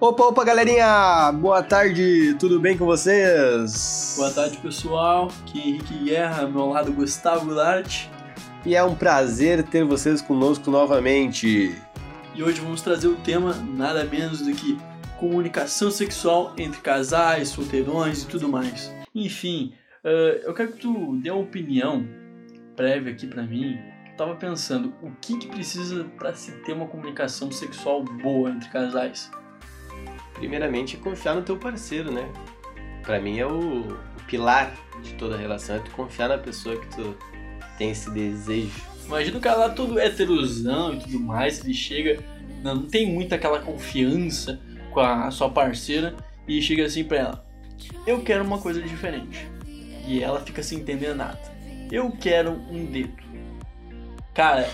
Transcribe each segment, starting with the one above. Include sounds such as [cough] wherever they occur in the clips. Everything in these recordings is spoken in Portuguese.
Opa, opa, galerinha! Boa tarde, tudo bem com vocês? Boa tarde, pessoal. Aqui é Henrique Guerra, meu lado Gustavo Goulart. E é um prazer ter vocês conosco novamente. E hoje vamos trazer o tema nada menos do que comunicação sexual entre casais, solteirões e tudo mais. Enfim, uh, eu quero que tu dê uma opinião prévia aqui para mim. Eu tava pensando, o que, que precisa para se ter uma comunicação sexual boa entre casais? primeiramente, confiar no teu parceiro, né? Pra mim é o, o pilar de toda relação, é tu confiar na pessoa que tu tem esse desejo. Imagina o cara lá todo heterosão e tudo mais, ele chega, não, não tem muita aquela confiança com a sua parceira e chega assim pra ela: Eu quero uma coisa diferente. E ela fica sem entender nada. Eu quero um dedo. Cara,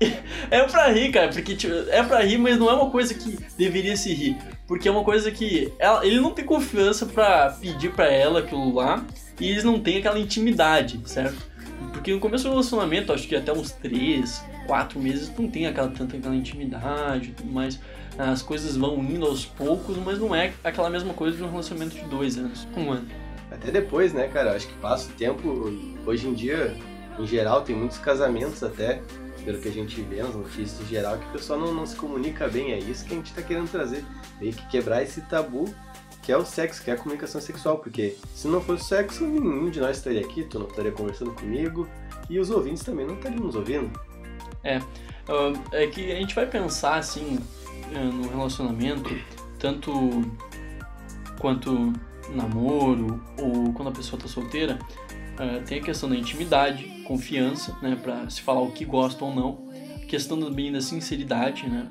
[laughs] é pra rir, cara, porque tipo, é pra rir, mas não é uma coisa que deveria se rir. Porque é uma coisa que ela, ele não tem confiança para pedir para ela aquilo lá e eles não têm aquela intimidade, certo? Porque no começo do relacionamento, acho que até uns 3, 4 meses não tem aquela tanta aquela intimidade, mas as coisas vão indo aos poucos, mas não é aquela mesma coisa de um relacionamento de dois anos, um ano. Até depois, né, cara? Acho que passa o tempo, hoje em dia, em geral, tem muitos casamentos até pelo que a gente vê nas notícias em geral, que o pessoal não, não se comunica bem. É isso que a gente está querendo trazer. Meio que quebrar esse tabu que é o sexo, que é a comunicação sexual. Porque se não fosse sexo, nenhum de nós estaria aqui, tu não estaria conversando comigo e os ouvintes também não estariam nos ouvindo. É, é que a gente vai pensar assim é, no relacionamento, tanto quanto namoro ou quando a pessoa está solteira, Uh, tem a questão da intimidade, confiança, né, para se falar o que gosta ou não. A questão também da sinceridade, né,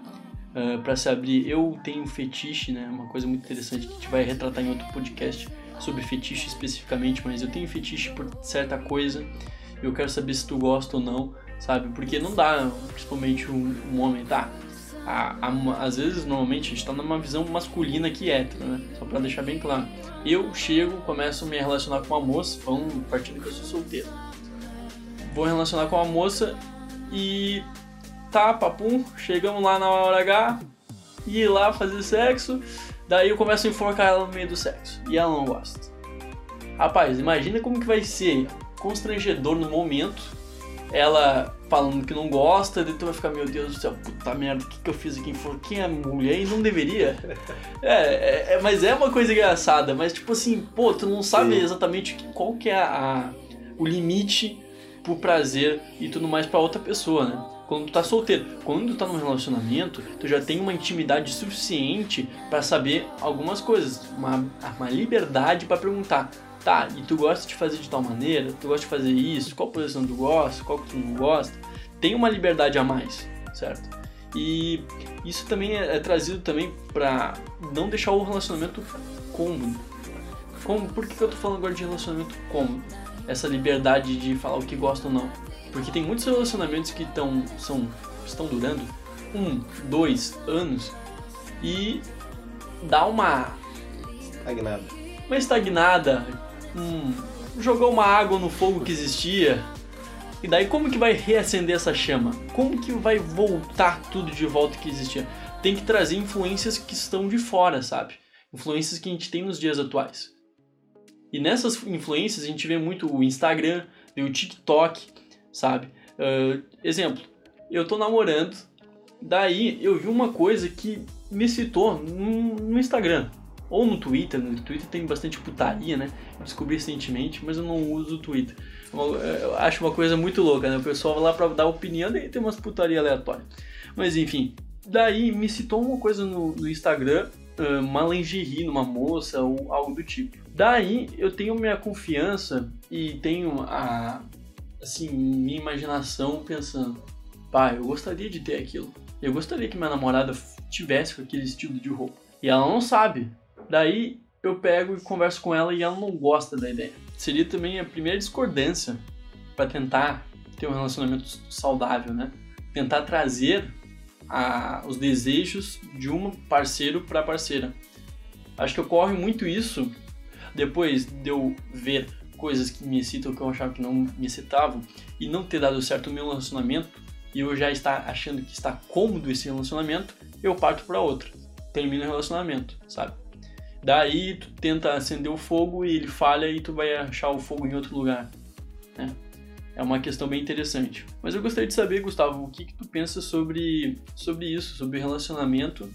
uh, para se abrir. Eu tenho fetiche, né, uma coisa muito interessante que a gente vai retratar em outro podcast sobre fetiche especificamente, mas eu tenho fetiche por certa coisa. Eu quero saber se tu gosta ou não, sabe? Porque não dá, principalmente um, um homem, tá? A, a, às vezes, normalmente, a gente está numa visão masculina que é hétero, né? Só para deixar bem claro. Eu chego, começo a me relacionar com uma moça, vamos partindo que eu sou solteiro. Vou relacionar com uma moça e tá, papum, chegamos lá na hora H, ir lá fazer sexo, daí eu começo a enforcar ela no meio do sexo e ela não gosta. Rapaz, imagina como que vai ser constrangedor no momento ela falando que não gosta, daí tu vai ficar, meu Deus do céu, puta merda, o que, que eu fiz aqui? Quem é mulher e não deveria? [laughs] É, é, é, mas é uma coisa engraçada, mas tipo assim, pô, tu não sabe Sim. exatamente qual que é a, o limite pro prazer e tudo mais para outra pessoa, né? Quando tu tá solteiro, quando tu tá num relacionamento, tu já tem uma intimidade suficiente para saber algumas coisas, uma, uma liberdade para perguntar, Tá, e tu gosta de fazer de tal maneira? Tu gosta de fazer isso? Qual posição tu gosta? Qual que tu não gosta? Tem uma liberdade a mais, certo? E isso também é, é trazido também para não deixar o relacionamento cômodo. Como, por que, que eu tô falando agora de relacionamento cômodo? Essa liberdade de falar o que gosta ou não. Porque tem muitos relacionamentos que tão, são, estão durando um, dois anos e dá uma estagnada. Uma estagnada, hum, jogou uma água no fogo que existia. E daí como que vai reacender essa chama? Como que vai voltar tudo de volta que existia? Tem que trazer influências que estão de fora, sabe? Influências que a gente tem nos dias atuais. E nessas influências a gente vê muito o Instagram, o TikTok, sabe? Uh, exemplo, eu tô namorando, daí eu vi uma coisa que me citou no Instagram ou no Twitter, no Twitter tem bastante putaria, né? descobri recentemente, mas eu não uso o Twitter. Eu acho uma coisa muito louca, né? O pessoal vai lá pra dar opinião e tem umas putaria aleatórias. Mas enfim, daí me citou uma coisa no, no Instagram, uma lingerie numa moça ou algo do tipo. Daí eu tenho minha confiança e tenho a assim, minha imaginação pensando, pai, eu gostaria de ter aquilo. Eu gostaria que minha namorada tivesse com aquele estilo de roupa. E ela não sabe. Daí eu pego e converso com ela e ela não gosta da ideia. Seria também a primeira discordância para tentar ter um relacionamento saudável, né? Tentar trazer a, os desejos de um parceiro para parceira. Acho que ocorre muito isso depois de eu ver coisas que me excitam que eu achava que não me excitavam e não ter dado certo o meu relacionamento e eu já estar achando que está cômodo esse relacionamento, eu parto para outra. Termino o relacionamento, sabe? Daí tu tenta acender o fogo e ele falha e tu vai achar o fogo em outro lugar. Né? É uma questão bem interessante. Mas eu gostaria de saber, Gustavo, o que, que tu pensa sobre, sobre isso, sobre relacionamento,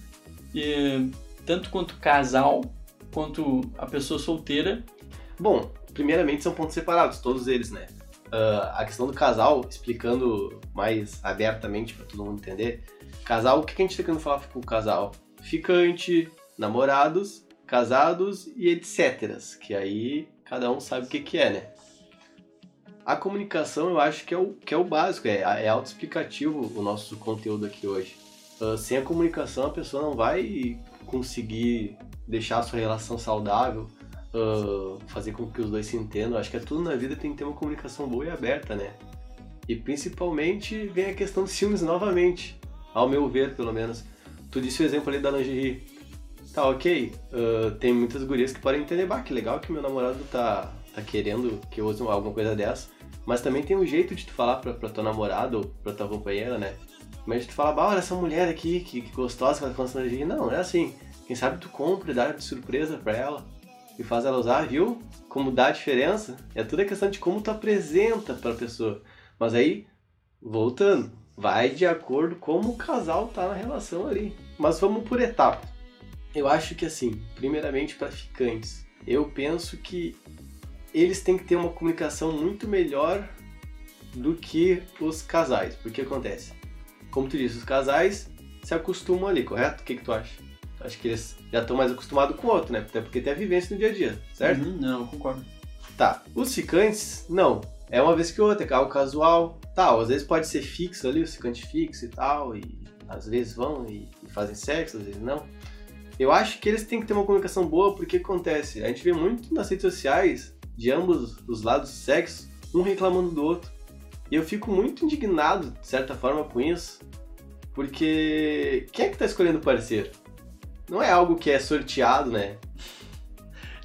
e, tanto quanto casal, quanto a pessoa solteira. Bom, primeiramente são pontos separados, todos eles, né? Uh, a questão do casal, explicando mais abertamente para todo mundo entender. Casal, o que a gente está querendo falar com o casal? Ficante, namorados, casados e etc. Que aí cada um sabe o que, que é, né? A comunicação eu acho que é o, que é o básico, é, é autoexplicativo o nosso conteúdo aqui hoje. Uh, sem a comunicação a pessoa não vai conseguir deixar a sua relação saudável, uh, fazer com que os dois se entendam. Acho que é tudo na vida tem que ter uma comunicação boa e aberta, né? E principalmente vem a questão dos ciúmes novamente, ao meu ver, pelo menos. Tu disse o exemplo ali da lingerie. Tá, ok. Uh, tem muitas gurias que podem entender, bah, que legal que meu namorado tá, tá querendo que eu use alguma coisa dessa. Mas também tem um jeito de tu falar pra, pra tua namorada ou pra tua companheira, né? Mas tu fala, bah, olha essa mulher aqui, que, que gostosa que ela tá lingerie. Não, é assim. Quem sabe tu compra e dá de surpresa pra ela e faz ela usar, viu? Como dá a diferença. É tudo a questão de como tu apresenta pra pessoa. Mas aí, voltando, vai de acordo como o casal tá na relação ali. Mas vamos por etapas. Eu acho que assim, primeiramente para ficantes, eu penso que eles têm que ter uma comunicação muito melhor do que os casais. Porque acontece? Como tu disse, os casais se acostumam ali, correto? O que, que tu acha? Acho que eles já estão mais acostumados com o outro, né? Até porque tem a vivência no dia a dia, certo? Uhum, não, concordo. Tá. Os ficantes, não. É uma vez que outra, é algo casual. Tal, às vezes pode ser fixo ali, o ficante fixo e tal. E às vezes vão e, e fazem sexo, às vezes não. Eu acho que eles têm que ter uma comunicação boa, porque acontece. A gente vê muito nas redes sociais, de ambos os lados do sexo, um reclamando do outro. E eu fico muito indignado, de certa forma, com isso. Porque quem é que tá escolhendo o parceiro? não é algo que é sorteado, né?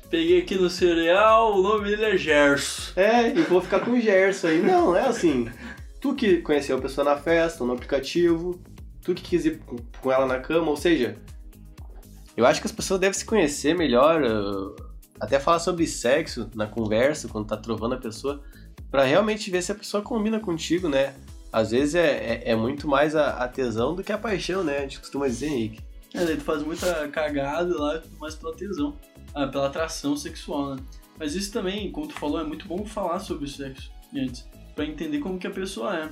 Peguei aqui no cereal, o nome dele é Gerson. É, e vou ficar com o Gerson aí. Não, é assim. Tu que conheceu a pessoa na festa, no aplicativo, tu que quis ir com ela na cama, ou seja, eu acho que as pessoas devem se conhecer melhor, uh, até falar sobre sexo na conversa, quando tá trovando a pessoa, para realmente ver se a pessoa combina contigo, né? Às vezes é, é, é muito mais a, a, tesão do que a paixão, né? A gente costuma dizer, Henrique. É, daí tu faz muita cagada lá, mais pela tesão, ah, pela atração sexual, né? Mas isso também, como tu falou, é muito bom falar sobre o sexo antes, para entender como que a pessoa é.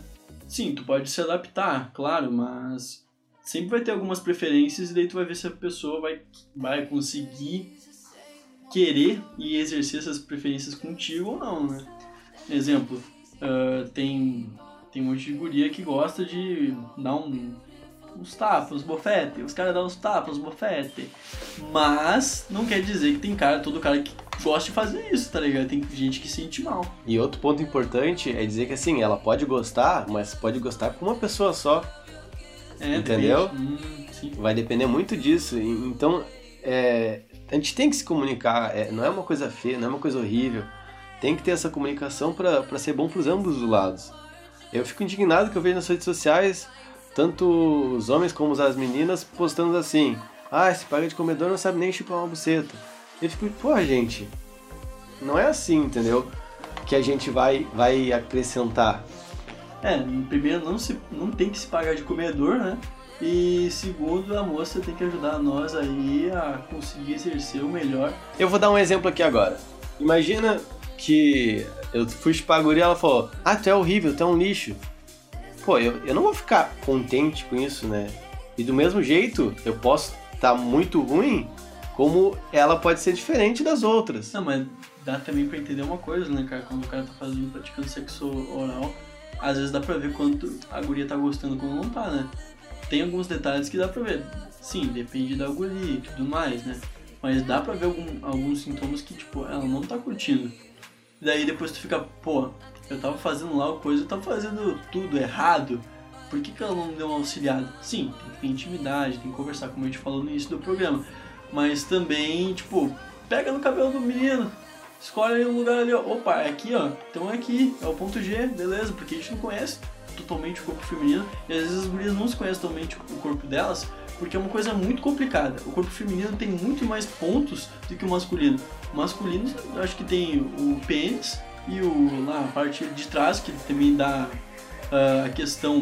Sim, tu pode se adaptar, claro, mas sempre vai ter algumas preferências e daí tu vai ver se a pessoa vai, vai conseguir querer e exercer essas preferências contigo ou não, né? Exemplo, uh, tem, tem um monte de guria que gosta de dar um uns tapas, bofete. Os caras dão uns tapas, bofete. Mas não quer dizer que tem cara, todo cara que gosta de fazer isso, tá ligado? Tem gente que sente mal. E outro ponto importante é dizer que assim, ela pode gostar, mas pode gostar com uma pessoa só. É, entendeu? Hum, Vai depender muito disso. Então, é, a gente tem que se comunicar. É, não é uma coisa feia, não é uma coisa horrível. Tem que ter essa comunicação para ser bom pros ambos os lados. Eu fico indignado que eu vejo nas redes sociais tanto os homens como as meninas postando assim: ah, esse paga de comedor não sabe nem chupar uma buceta. Eu fico, pô, gente, não é assim, entendeu? Que a gente vai, vai acrescentar. É, primeiro não, se, não tem que se pagar de comedor, né? E segundo, a moça tem que ajudar nós aí a conseguir exercer o melhor. Eu vou dar um exemplo aqui agora. Imagina que eu fui chupar a guria e ela falou: Ah, tu é horrível, tu é um lixo pô, eu, eu não vou ficar contente com isso, né? E do mesmo jeito, eu posso estar tá muito ruim, como ela pode ser diferente das outras. Não, mas dá também pra entender uma coisa, né, cara? Quando o cara tá fazendo, praticando sexo oral, às vezes dá pra ver quanto a guria tá gostando quando não tá, né? Tem alguns detalhes que dá pra ver. Sim, depende da guria e tudo mais, né? Mas dá pra ver algum, alguns sintomas que, tipo, ela não tá curtindo. E daí depois tu fica, pô, eu tava fazendo lá o coisa, eu tava fazendo tudo errado. Por que, que ela não deu uma auxiliada? Sim, tem que ter intimidade, tem que conversar, como a gente falou no início do programa. Mas também, tipo, pega no cabelo do menino, escolhe um lugar ali, ó. Opa, é aqui, ó. Então é aqui, é o ponto G, beleza, porque a gente não conhece totalmente o corpo feminino e às vezes as mulheres não se conhecem totalmente o corpo delas, porque é uma coisa muito complicada. O corpo feminino tem muito mais pontos do que o masculino. O masculino, eu acho que tem o pênis e o, lá, a parte de trás, que também dá uh, a questão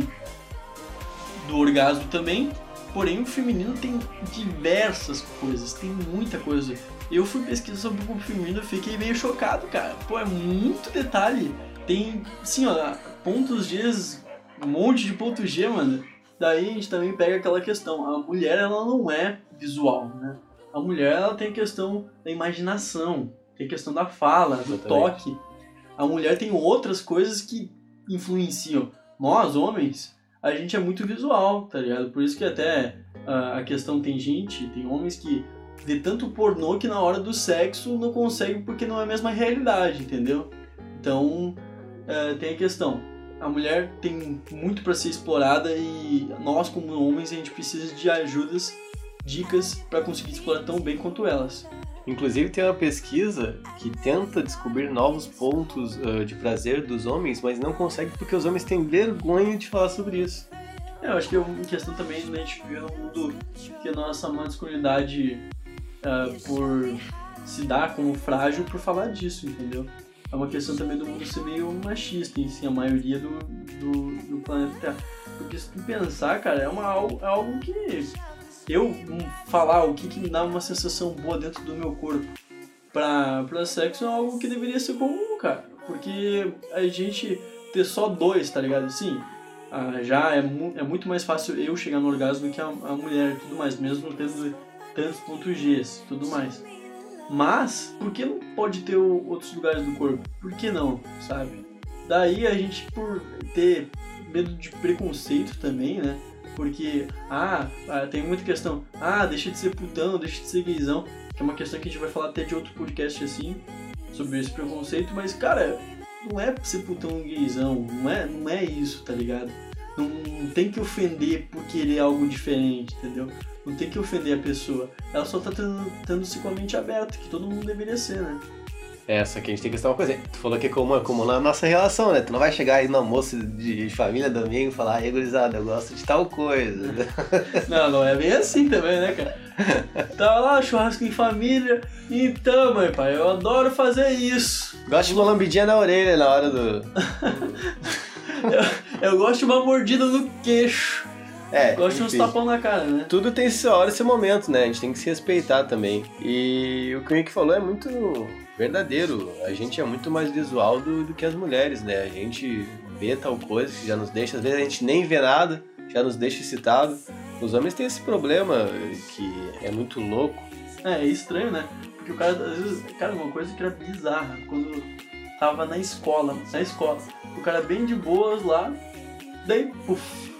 do orgasmo também. Porém, o feminino tem diversas coisas, tem muita coisa. Eu fui pesquisar sobre o e fiquei meio chocado, cara. Pô, é muito detalhe. Tem, assim, ó, pontos G, um monte de pontos G, mano. Daí a gente também pega aquela questão, a mulher ela não é visual, né? A mulher ela tem a questão da imaginação, tem a questão da fala, do toque. A mulher tem outras coisas que influenciam. Nós, homens, a gente é muito visual, tá ligado? Por isso que até uh, a questão tem gente, tem homens que vê tanto pornô que na hora do sexo não consegue porque não é a mesma realidade, entendeu? Então, uh, tem a questão a mulher tem muito para ser explorada e nós como homens a gente precisa de ajudas, dicas para conseguir explorar tão bem quanto elas. Inclusive tem uma pesquisa que tenta descobrir novos pontos uh, de prazer dos homens, mas não consegue porque os homens têm vergonha de falar sobre isso. É, eu acho que é uma questão também da gente viver num mundo que a nossa masculinidade, uh, por se dar como frágil, por falar disso, entendeu? é uma questão também do mundo ser meio machista em si, a maioria do, do, do planeta Terra. Porque se tu pensar, cara, é, uma, é algo que eu falar o que, que me dá uma sensação boa dentro do meu corpo pra, pra sexo é algo que deveria ser comum, cara. Porque a gente ter só dois, tá ligado? Sim, ah, já é, mu é muito mais fácil eu chegar no orgasmo do que a, a mulher e tudo mais, mesmo tendo tantos pontos G e tudo mais. Mas, por que não pode ter outros lugares do corpo? Por que não, sabe? Daí a gente, por ter medo de preconceito também, né? Porque, ah, ah, tem muita questão, ah, deixa de ser putão, deixa de ser gaysão, que é uma questão que a gente vai falar até de outro podcast assim, sobre esse preconceito, mas, cara, não é ser putão gaysão, não é, não é isso, tá ligado? Não, não tem que ofender por querer algo diferente, entendeu? Não tem que ofender a pessoa. Ela só tá tendo, tendo se com a mente aberta, que todo mundo deveria ser, né? É, só que a gente tem que estar uma coisa. Tu falou que é como, como na nossa relação, né? Tu não vai chegar aí no almoço de família domingo e falar, ei, gurizada, eu gosto de tal coisa. [laughs] não, não é bem assim também, né, cara? Tava lá, churrasco em família. Então, mãe, pai, eu adoro fazer isso. Gosto de uma lambidinha na orelha na hora do. [laughs] eu, eu gosto de uma mordida no queixo. É, Gosto de uns tapão na cara, né? Tudo tem sua hora e seu momento, né? A gente tem que se respeitar também. E o que o Henrique falou é muito verdadeiro. A gente é muito mais visual do, do que as mulheres, né? A gente vê tal coisa que já nos deixa, às vezes a gente nem vê nada, já nos deixa excitado. Os homens têm esse problema que é muito louco. É, é estranho, né? Porque o cara, às vezes, cara, uma coisa que era bizarra, quando tava na escola, na escola, o cara bem de boas lá, daí, puf.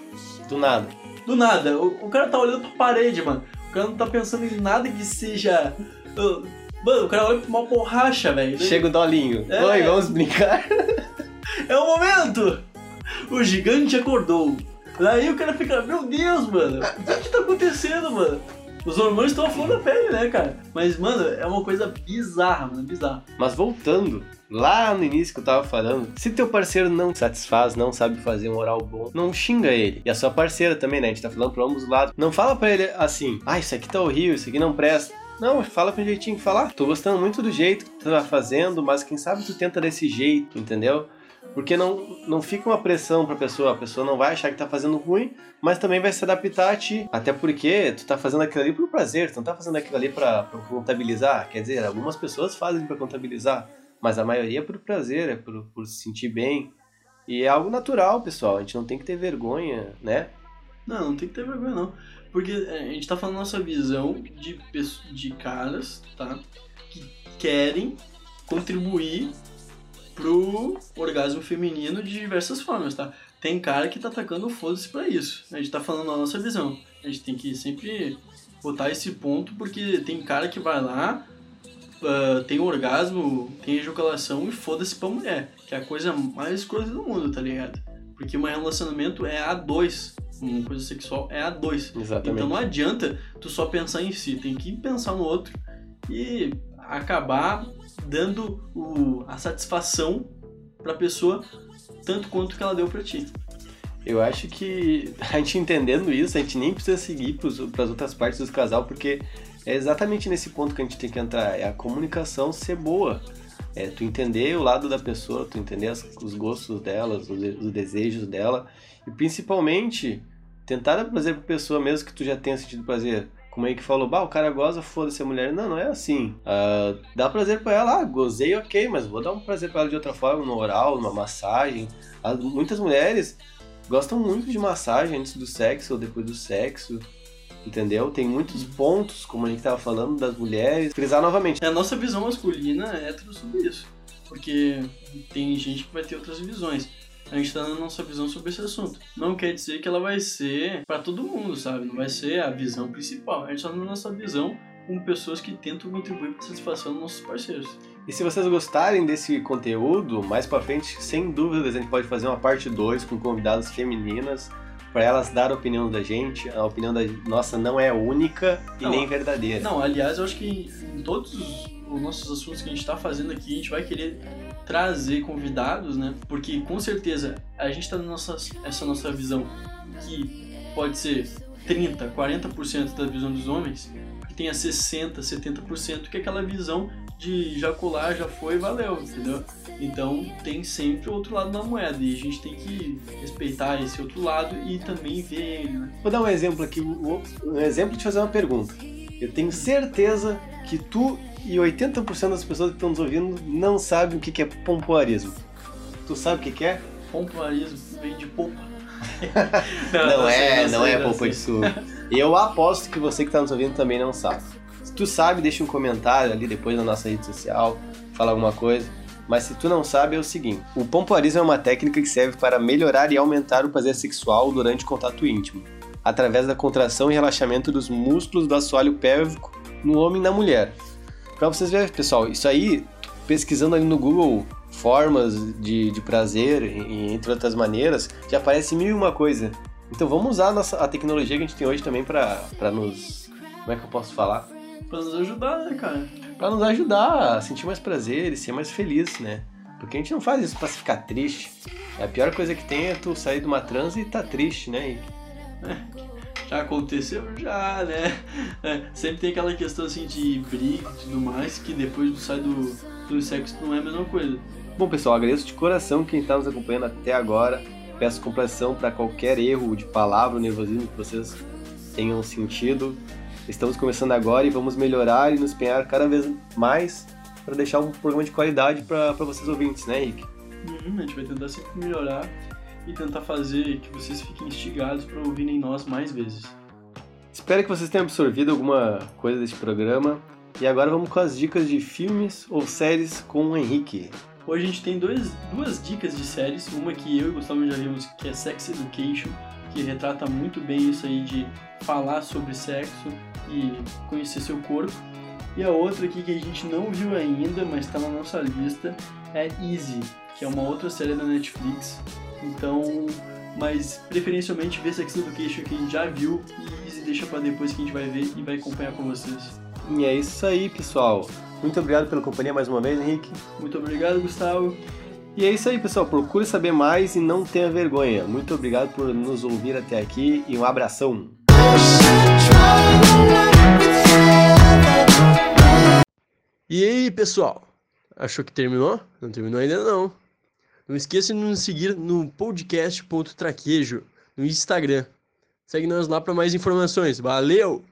Do nada do nada. O, o cara tá olhando pra parede, mano. O cara não tá pensando em nada que seja. Mano, o cara olha pra uma borracha, velho. Chega o dolinho. É. Oi, vamos brincar. é o momento! O gigante acordou. Daí o cara fica, meu Deus, mano, o que, tá acontecendo, mano? Os hormônios estão a flor da pele, né, cara? Mas, mano, é uma coisa bizarra, mano, bizarra. Mas voltando, lá no início que eu tava falando, se teu parceiro não satisfaz, não sabe fazer um oral bom, não xinga ele. E a sua parceira também, né? A gente tá falando pra ambos os lados. Não fala pra ele assim, ah, isso aqui tá horrível, isso aqui não presta. Não, fala com jeitinho que falar. Tô gostando muito do jeito que tu tá fazendo, mas quem sabe tu tenta desse jeito, entendeu? Porque não, não fica uma pressão pra pessoa, a pessoa não vai achar que tá fazendo ruim, mas também vai se adaptar a ti. Até porque tu tá fazendo aquilo ali por prazer, tu não tá fazendo aquilo ali pra, pra contabilizar. Quer dizer, algumas pessoas fazem para contabilizar, mas a maioria é por prazer, é por, por se sentir bem. E é algo natural, pessoal, a gente não tem que ter vergonha, né? Não, não tem que ter vergonha não. Porque é, a gente tá falando nossa visão de, de caras, tá? Que querem contribuir pro orgasmo feminino de diversas formas, tá? Tem cara que tá atacando foda-se pra isso. A gente tá falando a nossa visão. A gente tem que sempre botar esse ponto, porque tem cara que vai lá, uh, tem orgasmo, tem ejaculação e foda-se pra mulher. Que é a coisa mais escrota do mundo, tá ligado? Porque um relacionamento é a dois. Uma coisa sexual é a dois. Exatamente. Então não adianta tu só pensar em si, tem que pensar no outro e acabar dando o, a satisfação pra pessoa tanto quanto que ela deu pra ti. Eu acho que [laughs] a gente entendendo isso, a gente nem precisa seguir para as outras partes do casal, porque é exatamente nesse ponto que a gente tem que entrar. É a comunicação ser boa. É tu entender o lado da pessoa, tu entender as, os gostos dela, os, os, desejos dela. E principalmente tentar dar prazer pra pessoa mesmo que tu já tenha sentido prazer. Como é que falou, bah, o cara goza, foda-se a mulher. Não, não é assim. Uh, dá prazer pra ela, ah, gozei, ok, mas vou dar um prazer pra ela de outra forma, no oral, numa massagem. As, muitas mulheres gostam muito de massagem antes do sexo ou depois do sexo. Entendeu? Tem muitos pontos, como a gente estava falando, das mulheres. Frisar novamente. É a nossa visão masculina é hétero sobre isso. Porque tem gente que vai ter outras visões. A gente tá na nossa visão sobre esse assunto. Não quer dizer que ela vai ser para todo mundo, sabe? Não vai ser a visão principal. A gente tá na nossa visão com pessoas que tentam contribuir para a satisfação dos nossos parceiros. E se vocês gostarem desse conteúdo, mais para frente, sem dúvidas, a gente pode fazer uma parte 2 com convidadas femininas para elas dar a opinião da gente. A opinião da nossa não é única e não, nem verdadeira. Não, aliás, eu acho que em todos os nossos assuntos que a gente está fazendo aqui, a gente vai querer trazer convidados, né? Porque com certeza a gente está nessa essa nossa visão que pode ser 30, 40% da visão dos homens, que tenha 60, 70% que é aquela visão de já colar, já foi, valeu, entendeu? Então tem sempre o outro lado da moeda e a gente tem que respeitar esse outro lado e também ver ele. Né? Vou dar um exemplo aqui, um exemplo de fazer uma pergunta. Eu tenho certeza que tu e 80% das pessoas que estão nos ouvindo não sabem o que é pompoarismo. Tu sabe o que é? Pompoarismo vem de polpa. [laughs] não, não, não, é, não, não é polpa de suco. Eu aposto que você que está nos ouvindo também não sabe. Se tu sabe, deixa um comentário ali depois na nossa rede social, fala alguma coisa. Mas se tu não sabe, é o seguinte: o pompoarismo é uma técnica que serve para melhorar e aumentar o prazer sexual durante o contato íntimo, através da contração e relaxamento dos músculos do assoalho pélvico no homem e na mulher. Para vocês verem, pessoal, isso aí, pesquisando ali no Google formas de, de prazer, entre outras maneiras, já aparece mil e uma coisa. Então vamos usar a, nossa, a tecnologia que a gente tem hoje também para nos. Como é que eu posso falar? Pra nos ajudar, né, cara? Pra nos ajudar a sentir mais prazer e ser mais feliz, né? Porque a gente não faz isso pra ficar triste. A pior coisa que tem é tu sair de uma transe e tá triste, né? É, [laughs] já aconteceu já, né? É, sempre tem aquela questão assim de briga e tudo mais, que depois tu sai do, do sexo não é a mesma coisa. Bom, pessoal, agradeço de coração quem está nos acompanhando até agora. Peço compreensão para qualquer erro de palavra ou nervosismo que vocês tenham sentido. Estamos começando agora e vamos melhorar e nos empenhar cada vez mais para deixar um programa de qualidade para vocês ouvintes, né, Henrique? Uhum, a gente vai tentar sempre melhorar e tentar fazer que vocês fiquem instigados para ouvirem nós mais vezes. Espero que vocês tenham absorvido alguma coisa deste programa. E agora vamos com as dicas de filmes ou séries com o Henrique. Hoje a gente tem dois, duas dicas de séries, uma que eu e o Gustavo já vimos, que é Sex Education, que retrata muito bem isso aí de falar sobre sexo e conhecer seu corpo. E a outra aqui que a gente não viu ainda, mas está na nossa lista, é Easy, que é uma outra série da Netflix. Então, mas preferencialmente ver Sex Education que a gente já viu e Easy deixa para depois que a gente vai ver e vai acompanhar com vocês. E é isso aí, pessoal. Muito obrigado pela companhia mais uma vez, Henrique. Muito obrigado, Gustavo. E é isso aí, pessoal. Procure saber mais e não tenha vergonha. Muito obrigado por nos ouvir até aqui e um abração. E aí, pessoal? Achou que terminou? Não terminou ainda não. Não esqueça de nos seguir no podcast.traquejo no Instagram. Segue nós lá para mais informações. Valeu!